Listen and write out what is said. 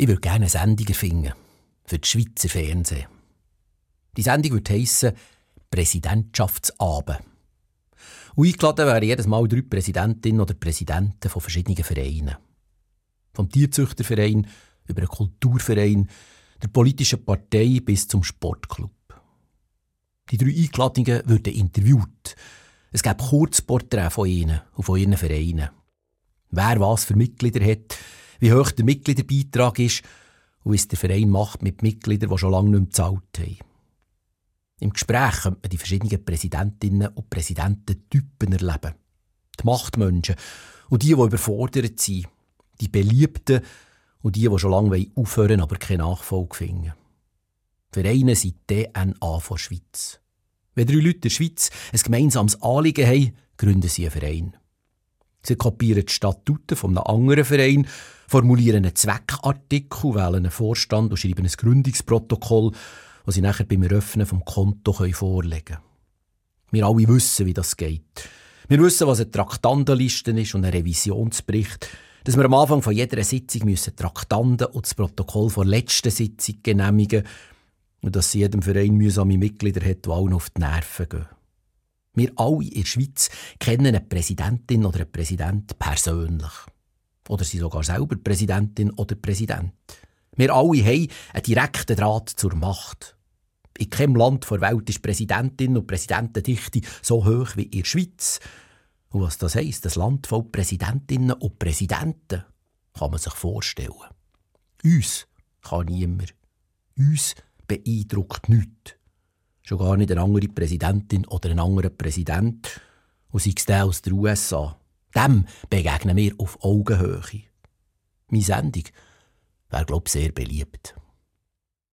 Ich würde gerne eine Sendung erfinden. Für das Schweizer Fernsehen. Die Sendung würde heissen Präsidentschaftsabend. Und eingeladen wären jedes Mal drei Präsidentinnen oder Präsidenten von verschiedenen Vereinen. Vom Tierzüchterverein über einen Kulturverein, der politischen Partei bis zum Sportclub. Die drei Eingeladenen würden interviewt. Es gäbe Kurzporträts von ihnen und von ihren Vereinen. Wer was für Mitglieder hat, wie hoch der Mitgliederbeitrag ist und was der Verein macht mit Mitgliedern, die schon lange nicht mehr gezahlt haben. Im Gespräch könnte man die verschiedenen Präsidentinnen und Präsidententypen erleben. Die Machtmenschen und die, die überfordert sind. Die Beliebten und die, die schon lange aufhören aber keine Nachfolge finden. Vereine sind DNA von Schweiz. Wenn drei Leute in der Schweiz ein gemeinsames Anliegen haben, gründen sie einen Verein. Sie kopieren die Statuten von einem anderen Verein, formulieren einen Zweckartikel, wählen einen Vorstand und schreiben ein Gründungsprotokoll, das sie nachher beim Eröffnen vom Konto vorlegen können. Wir alle wissen, wie das geht. Wir wissen, was eine Traktandenliste ist und ein Revisionsbericht, dass wir am Anfang von jeder Sitzung müssen Traktanten und das Protokoll der letzten Sitzung genehmigen und dass sie jedem Verein mühsame Mitglieder hat, die allen auf die Nerven gehen. Wir alle in der Schweiz kennen eine Präsidentin oder einen Präsident persönlich. Oder sind sogar selber Präsidentin oder Präsident. Wir alle haben einen direkten Draht zur Macht. In keinem Land der Welt ist Präsidentin und Präsidentendichte so hoch wie in der Schweiz. Und was das heisst, das Land voll Präsidentinnen und Präsidenten, kann man sich vorstellen. Uns kann niemand. Uns beeindruckt nichts. Schon gar nicht eine andere Präsidentin oder ein anderer Präsident. Und sei es der aus den USA. Dem begegnen wir auf Augenhöhe. Meine Sendung wäre, glaube ich, sehr beliebt.